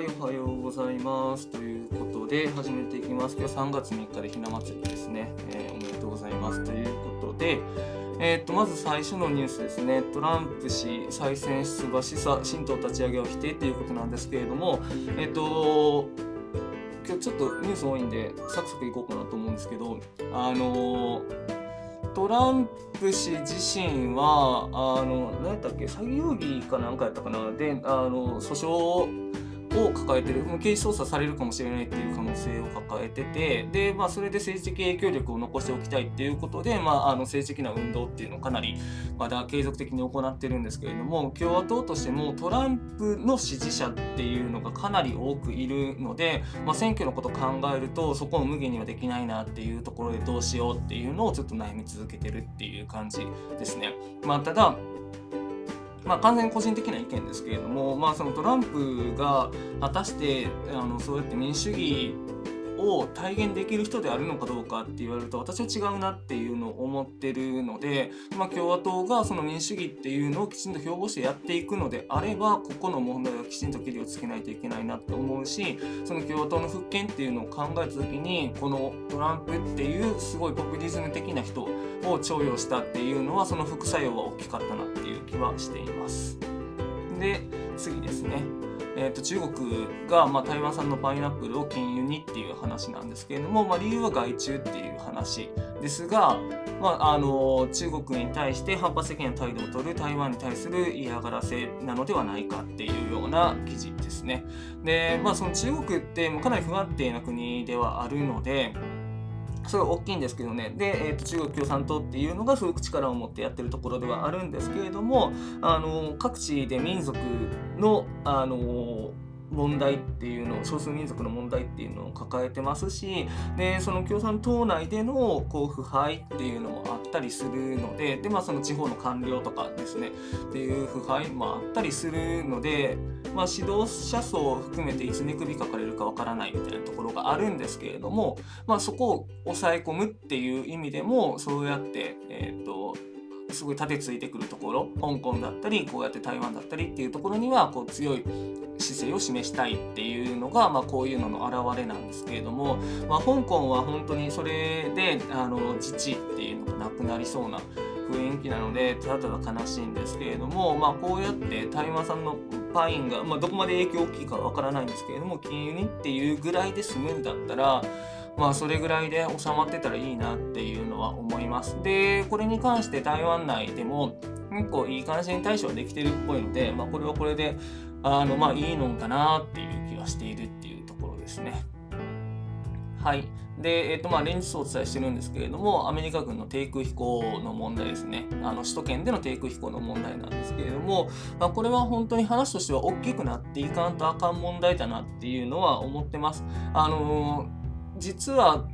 はい、おはようございます。ということで、始めていきます。今日3月3日でひな祭りですね。えーおめでとうございます。ということで、えーっと、まず最初のニュースですね。トランプ氏再選出馬示唆、新党立ち上げを否定ということなんですけれども、えーっと、今日ちょっとニュース多いんで、サクサクいこうかなと思うんですけど、あのトランプ氏自身は、あの、何やったっけ、詐欺容疑かなんかやったかな、で、あの、訴訟をを抱えてる、もう刑事捜査されるかもしれないっていう可能性を抱えてて、で、まあ、それで政治的影響力を残しておきたいっていうことで、まあ、あの政治的な運動っていうのをかなりまだ継続的に行ってるんですけれども、共和党としてもトランプの支持者っていうのがかなり多くいるので、まあ、選挙のことを考えると、そこを無限にはできないなっていうところでどうしようっていうのをちょっと悩み続けてるっていう感じですね。まあ、ただ、まあ、完全に個人的な意見ですけれども、まあ、そのトランプが果たしてあのそうやって民主主義を体現できる人であるのかどうかって言われると私は違うなっていうのを思ってるので、まあ、共和党がその民主主義っていうのをきちんと標榜してやっていくのであればここの問題はきちんと切りをつけないといけないなと思うしその共和党の復権っていうのを考えた時にこのトランプっていうすごいポピュリズム的な人を重用したっていうのはその副作用は大きかったなっていう気はしています。で次ですね。えー、と中国が、ま、台湾産のパイナップルを禁輸にっていう話なんですけれども、まあ、理由は害虫っていう話ですが、まあ、あの中国に対して反発的な態度を取る台湾に対する嫌がらせなのではないかっていうような記事ですね。で、まあ、その中国ってもうかなり不安定な国ではあるので、それは大きいんですけどね。で、えー、と中国共産党っていうのがすごく力を持ってやってるところではあるんですけれども、あの各地で民族の、あの問題っていうのを少数民族の問題っていうのを抱えてますしでその共産党内でのこう腐敗っていうのもあったりするのでで、まあ、その地方の官僚とかですねっていう腐敗もあったりするので、まあ、指導者層を含めていつ寝首かかれるかわからないみたいなところがあるんですけれども、まあ、そこを抑え込むっていう意味でもそうやって、えー、とすごい盾ついてくるところ香港だったりこうやって台湾だったりっていうところにはこう強い姿勢を示したいっていうのが、まあ、こういうのの表れなんですけれども、まあ、香港は本当にそれであの自治っていうのがなくなりそうな雰囲気なのでただただ悲しいんですけれども、まあ、こうやって台湾産のパインが、まあ、どこまで影響大きいかわからないんですけれども金融にっていうぐらいで済むんだったらまあそれぐらいで収まってたらいいなっていうのは思います。で、これに関して台湾内でも結構いい感じに対処できてるっぽいので、まあこれはこれで、あの、まあいいのかなっていう気がしているっていうところですね。はい。で、えっ、と、まあ、連日お伝えしてるんですけれども、アメリカ軍の低空飛行の問題ですね。あの、首都圏での低空飛行の問題なんですけれども、まあ、これは本当に話としては大きくなっていかんとあかん問題だなっていうのは思ってます。あのー実は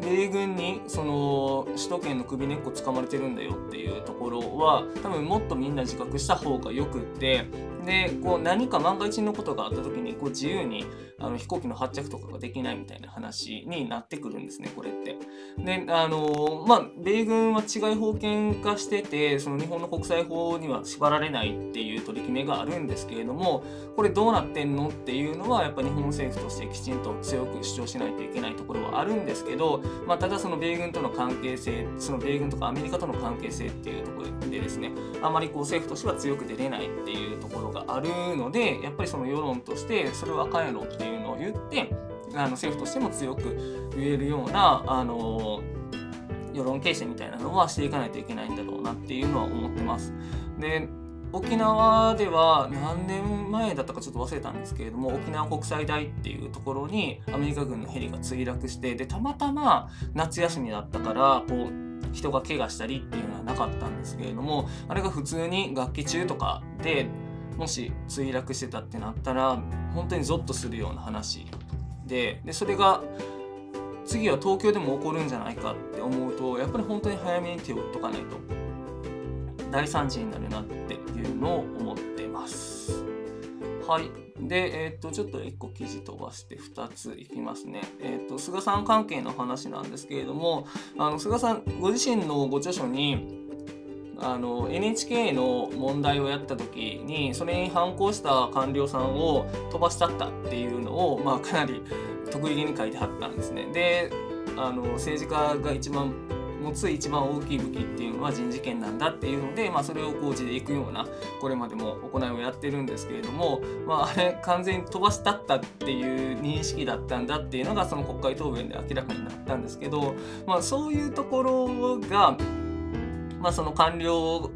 米軍にその首都圏の首根っこ掴まれてるんだよっていうところは多分もっとみんな自覚した方がよくってでこう何か万が一のことがあった時にこう自由にあの飛行機の発着とかができないみたいな話になってくるんですねこれって。であのまあ米軍は違い法権化しててその日本の国際法には縛られないっていう取り決めがあるんですけれどもこれどうなってんのっていうのはやっぱ日本政府としてきちんと強く主張しないといけないところはあるんですけど、まあ、ただその米軍との関係性その米軍とかアメリカとの関係性っていうところでですねあまりこう政府としては強く出れないっていうところがあるのでやっぱりその世論としてそれはあかんやろっていうのを言ってあの政府としても強く言えるようなあの世論形成みたいなのはしていかないといけないんだろうなっていうのは思ってます。で沖縄では何年前だったかちょっと忘れたんですけれども沖縄国際大っていうところにアメリカ軍のヘリが墜落してでたまたま夏休みだったからこう人が怪我したりっていうのはなかったんですけれどもあれが普通に学期中とかでもし墜落してたってなったら本当にゾッとするような話ででそれが次は東京でも起こるんじゃないかって思うとやっぱり本当に早めに手を打っとかないと大惨事になるなっていうのを思ってます。はい。で、えっ、と、ちょっと1個記事飛ばして2ついきますね。えっ、と、菅さん関係の話なんですけれども、あの菅さんご自身のご著書に、あの NHK の問題をやった時にそれに反抗した官僚さんを飛ばしたったっていうのを、まあ、かなり得意げに書いてはったんですね。であの政治家が一番持つ一番大きい武器っていうのは人事権なんだっていうので、まあ、それを講じていくようなこれまでも行いをやってるんですけれども、まあ、あれ完全に飛ばしたったっていう認識だったんだっていうのがその国会答弁で明らかになったんですけど、まあ、そういうところが、まあ、その官僚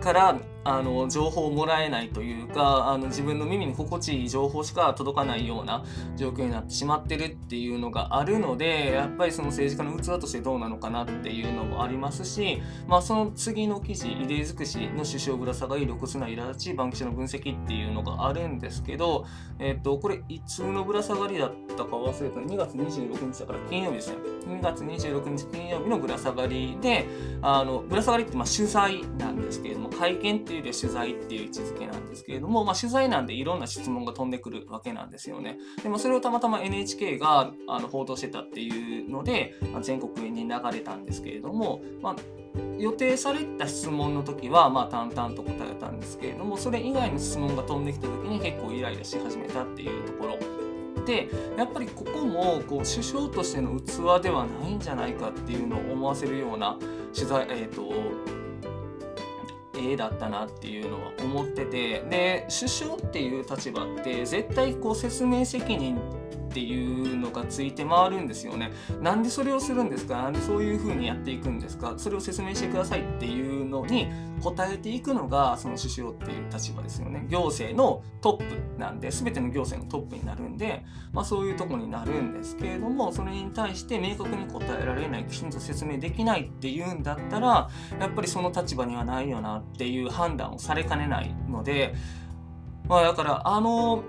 からあの情報をもらえないというかあの自分の耳に心地いい情報しか届かないような状況になってしまってるっていうのがあるのでやっぱりその政治家の器としてどうなのかなっていうのもありますし、まあ、その次の記事「異例尽くしの首相ぶら下がり露骨な苛立ちバンキシャの分析」っていうのがあるんですけど、えっとこれいつのぶら下がりだったか忘れた。2月26日だから金曜日ですね2月26日金曜日のぶら下がりであのぶら下がりってまあ取材なんですけれども会見っていうで取材っていう位置づけなんですけれども、まあ、取材なんでいろんな質問が飛んでくるわけなんですよね。でもそれをたまたま NHK があの報道してたっていうので、ま、全国に流れたんですけれども、まあ、予定された質問の時はまあ淡々と答えたんですけれどもそれ以外の質問が飛んできた時に結構イライラし始めたっていうところ。でやっぱりここもこう首相としての器ではないんじゃないかっていうのを思わせるような取材、えーと絵だったなっていうのは思ってて。で首相っていう立場って絶対こう説明責任っていうのがついて回るんですよね。なんでそれをするんですか？なんでそういう風にやっていくんですか？それを説明してくださいっていうのに答えていくのがその首相っていう立場ですよね。行政のトップなんで全ての行政のトップになるんで、まあ、そういうとこになるんですけれどもそれに対して明確に答えられないきちんと説明できないっていうんだったらやっぱりその立場にはないよなっていう判断をされかねないので、まあ、だからあの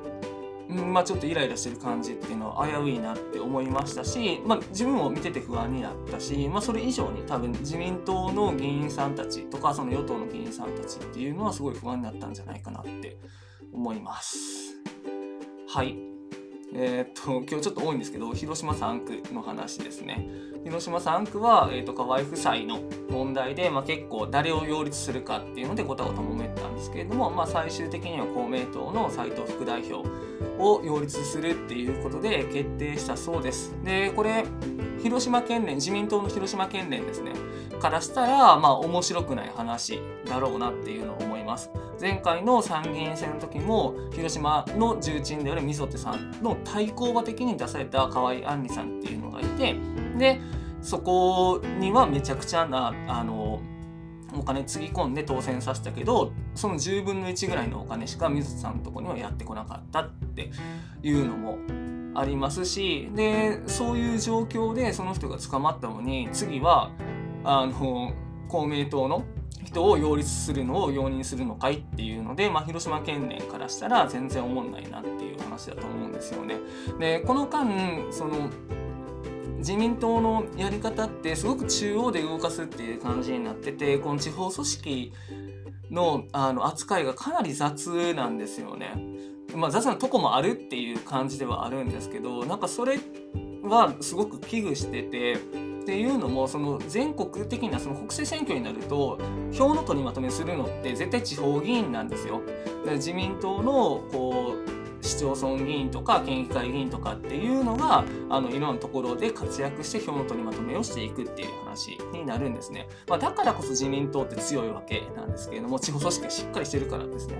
まあ、ちょっとイライラしてる感じっていうのは危ういなって思いましたし、まあ、自分も見てて不安になったし、まあ、それ以上に多分自民党の議員さんたちとかその与党の議員さんたちっていうのはすごい不安になったんじゃないかなって思います。はい。えー、っと今日ちょっと多いんですけど広島3区の話ですね。広島3区は、えーと、河合夫妻の問題で、まあ、結構誰を擁立するかっていうのでごたごた揉めたんですけれども、まあ、最終的には公明党の斉藤副代表を擁立するっていうことで決定したそうです。でこれ広島県連自民党の広島県連ですねからしたらまあ面白くない話だろうなっていうのを思います。前回の参議院選の時も広島の重鎮であるみそてさんの対抗馬的に出された河合杏里さんっていうのがいてでそこにはめちゃくちゃなあの金つぎ込んで当選させたけどその10分の1ぐらいのお金しか水田さんのとこにはやってこなかったっていうのもありますしでそういう状況でその人が捕まったのに次はあの公明党の人を擁立するのを容認するのかいっていうので、まあ、広島県連からしたら全然思んないなっていう話だと思うんですよね。でこの間その自民党のやり方ってすごく中央で動かすっていう感じになっててこの地方組織のあの扱いがかなり雑なんですよね。まあ、雑なとこもあるっていう感じではあるんですけどなんかそれはすごく危惧しててっていうのもその全国的なその国政選挙になると票の取りまとめするのって絶対地方議員なんですよ。自民党のこう市町村議員とか県議会議員とかっていうのがあのいろんなところで活躍して票の取りまとめをしていくっていう話になるんですね。まあ、だからこそ自民党って強いわけなんですけれども地方組織がしっかりしてるからですね。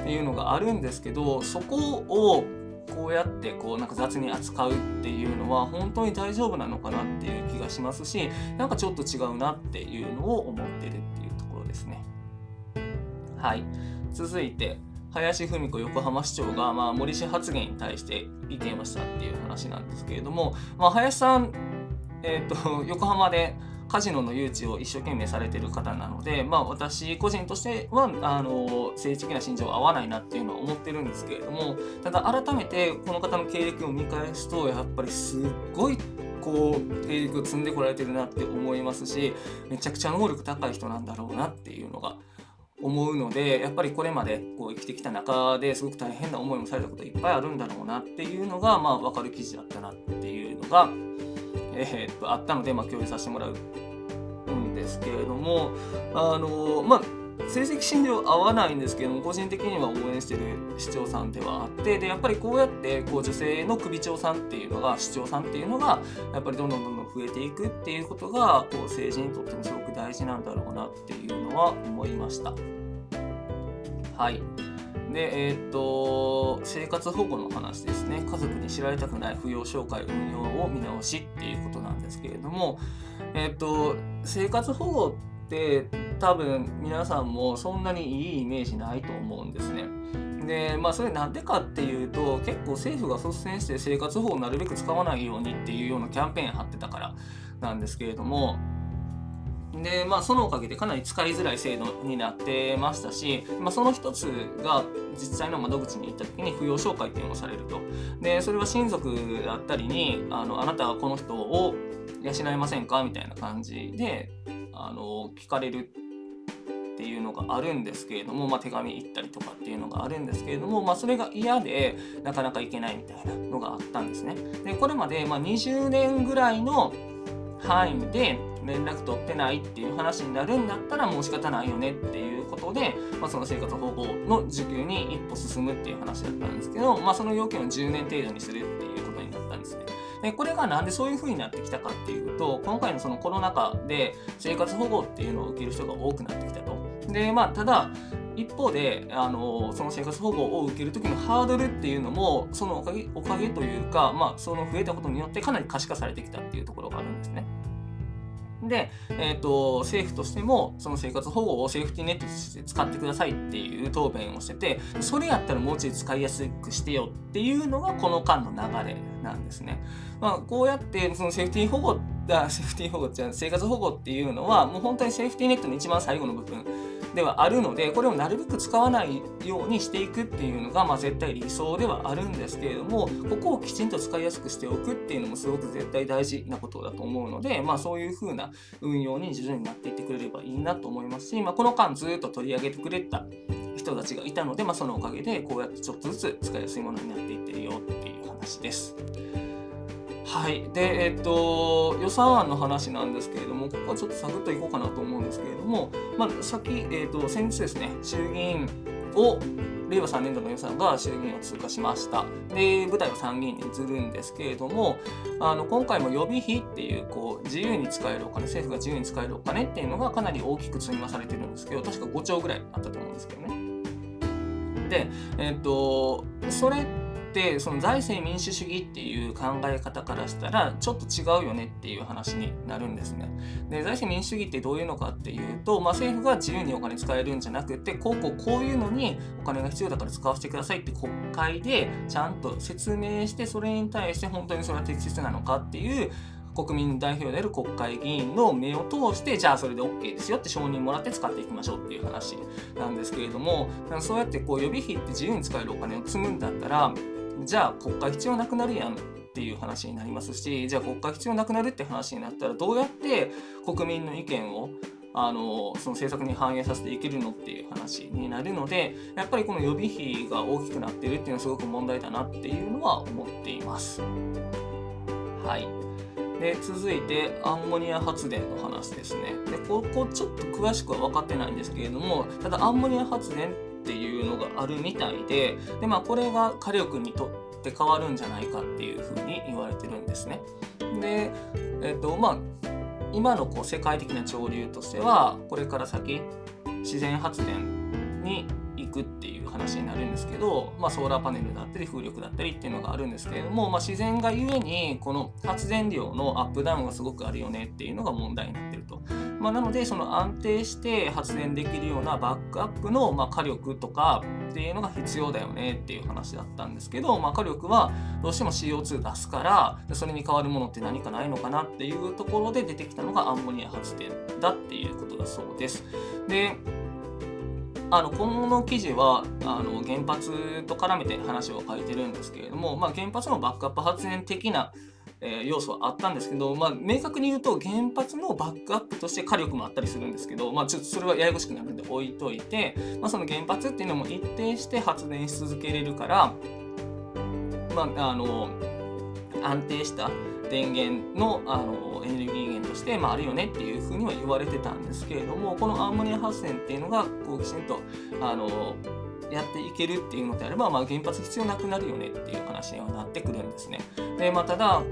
っていうのがあるんですけどそこをこうやってこうなんか雑に扱うっていうのは本当に大丈夫なのかなっていう気がしますしなんかちょっと違うなっていうのを思ってるっていうところですね。はい続いて林文子横浜市長が、まあ、森氏発言に対して意見をしたっていう話なんですけれども、まあ、林さん、えーと、横浜でカジノの誘致を一生懸命されてる方なので、まあ、私個人としてはあの政治的な信条は合わないなっていうのは思ってるんですけれどもただ改めてこの方の経歴を見返すとやっぱりすっごいこう経歴を積んでこられてるなって思いますしめちゃくちゃ能力高い人なんだろうなっていうのが思うのでやっぱりこれまでこう生きてきた中ですごく大変な思いもされたこといっぱいあるんだろうなっていうのが、まあ、分かる記事だったなっていうのが、えー、っとあったので、まあ、共有させてもらうんですけれどもあのまあ成績診療合わないんですけども個人的には応援してる市長さんではあってでやっぱりこうやってこう女性の首長さんっていうのが市長さんっていうのがやっぱりどんどんどんどん増えていくっていうことがこう政治にとってもすごく大事なんだろうなっていうのは思いました。はいで、えー、っと、生活保護の話ですね。家族に知られたくない扶養紹介運用を見直しっていうことなんですけれども、えー、っと、生活保護って多分皆さんもそんなにいいイメージないと思うんですね。でまあそれなんでかっていうと結構政府が率先して生活保護をなるべく使わないようにっていうようなキャンペーン貼ってたからなんですけれどもでまあそのおかげでかなり使いづらい制度になってましたし、まあ、その一つが実際の窓口に行った時に扶養紹介っていうのをされるとでそれは親族だったりにあのあなたはこの人を養えませんかみたいな感じであの聞かれるっていうのがあるんですけれども、まあ、手紙行ったりとかっていうのがあるんですけれども、まあ、それが嫌でなかなか行けないみたいなのがあったんですね。でこれまでま20年ぐらいの範囲で連絡取ってないっていう話になるんだったらもう仕方ないよねっていうことで、まあ、その生活保護の受給に一歩進むっていう話だったんですけど、まあ、その要件を10年程度にするっていうことになったんですね。でこれがなんでそういう風になってきたかっていうと今回のそのコロナ禍で生活保護っていうのを受ける人が多くなってきたと。でまあただ一方であのその生活保護を受ける時のハードルっていうのもそのおかげおかげというか、まあ、その増えたことによってかなり可視化されてきたっていうところがあるんですね。で、えーと、政府としてもその生活保護をセーフティーネットとして使ってくださいっていう答弁をしててそれやったらもうちょい使いやすくしてよっていうのがこの間の流れなんですね。まあ、こうやってそのセーフティー保護だセーフティー保護じゃ生活保護っていうのはもう本当にセーフティーネットの一番最後の部分ではあるのでこれをなるべく使わないようにしていくっていうのが、まあ、絶対理想ではあるんですけれどもここをきちんと使いやすくしておくっていうのもすごく絶対大事なことだと思うので、まあ、そういう風な運用に徐々になっていってくれればいいなと思いますし、まあ、この間ずっと取り上げてくれた人たちがいたので、まあ、そのおかげでこうやってちょっとずつ使いやすいものになっていってるよっていう話です。はい。で、えっと、予算案の話なんですけれども、ここはちょっとサクッといこうかなと思うんですけれども、まあ、先、えっと、先日ですね、衆議院を、令和3年度の予算が衆議院を通過しました。で、舞台は参議院に移るんですけれども、あの今回も予備費っていうこう自由に使えるお金、政府が自由に使えるお金っていうのがかなり大きく積み増されてるんですけど、確か5兆ぐらいあったと思うんですけどね。で、えっと、それってその財政民主主義っていう考え方からしたらちょっと違うよねっていう話になるんですね。で財政民主主義ってどういうのかっていうと、まあ、政府が自由にお金使えるんじゃなくてこうこうこういうのにお金が必要だから使わせてくださいって国会でちゃんと説明してそれに対して本当にそれは適切なのかっていう国民代表である国会議員の目を通してじゃあそれで OK ですよって承認もらって使っていきましょうっていう話なんですけれどもそうやってこう予備費って自由に使えるお金を積むんだったらじゃあ国会必要なくなるやんっていう話になりますしじゃあ国会必要なくなるって話になったらどうやって国民の意見をあのその政策に反映させていけるのっていう話になるのでやっぱりこの予備費が大きくなってるっていうのはすごく問題だなっていうのは思っています。はいで続いてアンモニア発電の話ですね。でここちょっと詳しくは分かってないんですけれどもただアンモニア発電っっていうのがあるみたいでで、まあ、これが火力にとって変わるんじゃないかっていうふうに言われてるんですね。で、えっとまあ、今のこう世界的な潮流としてはこれから先自然発電にくっていう話になるんですけど、まあ、ソーラーパネルだったり風力だったりっていうのがあるんですけれども、まあ、自然がゆえにこの発電量のアップダウンがすごくあるよねっていうのが問題になってると。まあ、なのでその安定して発電できるようなバックアップのま火力とかっていうのが必要だよねっていう話だったんですけど、まあ、火力はどうしても CO2 出すからそれに代わるものって何かないのかなっていうところで出てきたのがアンモニア発電だっていうことだそうです。であの今後の記事はあの原発と絡めて話を書いてるんですけれども、まあ、原発のバックアップ発電的な、えー、要素はあったんですけど、まあ、明確に言うと原発のバックアップとして火力もあったりするんですけど、まあ、ちょっとそれはややこしくなるんで置いといて、まあ、その原発っていうのも一定して発電し続けれるから、まあ、あの安定した電源のあのエネルギー源として、まあ、あるよねっていうふうには言われてたんですけれどもこのアンモニア発電っていうのがこうきちんとあのやっていけるっていうのであれば、まあ、原発必要なくなるよねっていう話にはなってくるんですね。でまあ、ただ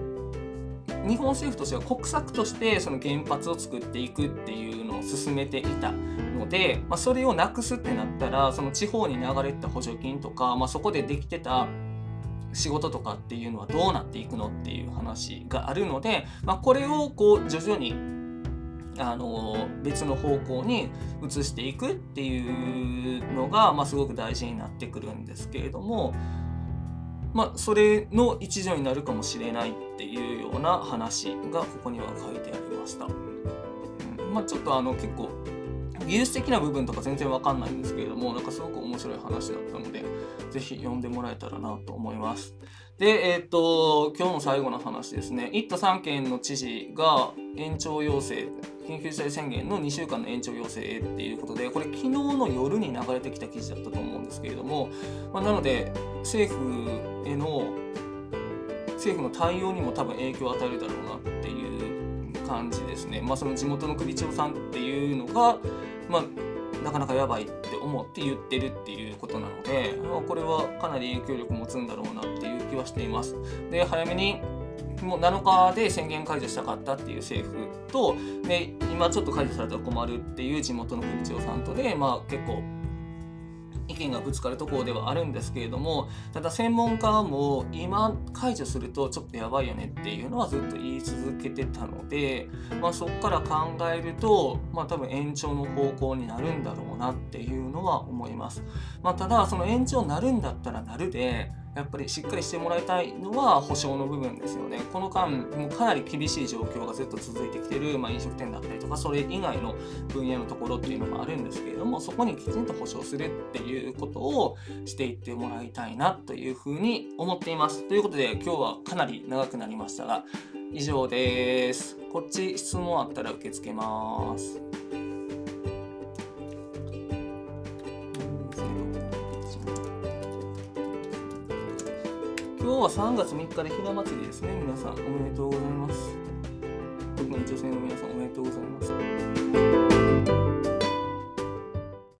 日本政府としては国策としてその原発を作っていくっていうのを進めていたので、まあ、それをなくすってなったらその地方に流れた補助金とか、まあ、そこでできてた仕事とかっていうのはどうなっていくのっていう話があるので、まあ、これをこう徐々にあの別の方向に移していくっていうのが、まあ、すごく大事になってくるんですけれども、まあ、それの一助になるかもしれないっていうような話がここには書いてありました。うんまあ、ちょっとあの結構技術的な部分とか全然わかんないんですけれどもなんかすごく面白い話だったのでぜひ読んでもらえたらなと思います。で、えっ、ー、と、今日の最後の話ですね。1都3県の知事が延長要請、緊急事態宣言の2週間の延長要請っていうことで、これ昨日の夜に流れてきた記事だったと思うんですけれども、まあ、なので、政府への、政府の対応にも多分影響を与えるだろうなっていう感じですね。まあ、その地元の首長さんっていうのが、まあ、なかなかやばいって思って言ってるっていうことなので、まあ、これはかなり影響力持つんだろうなっていう気はしています。で早めにもう7日で宣言解除したかったっていう政府とで今ちょっと解除されたら困るっていう地元の首長さんとで、まあ、結構意見がぶつかるところではあるんですけれどもただ専門家も今解除するとちょっとやばいよねっていうのはずっと言い続けてたので、まあ、そこから考えると、まあ、多分延長の方向になるんだろうなっていうのは思います。まあ、ただその延長になるんだったらなるでやっぱりしっかりしてもらいたいのは保証の部分ですよね。この間、もうかなり厳しい状況がずっと続いてきてる、まあ、飲食店だったりとか、それ以外の分野のところっていうのもあるんですけれども、そこにきちんと保証するっていうことをしていってもらいたいなというふうに思っています。ということで、今日はかなり長くなりましたが、以上です。こっち質問あったら受け付けます。は3月3日でひな祭りですね。皆さんおめでとうございます。特に女性の皆さんおめでとうございます。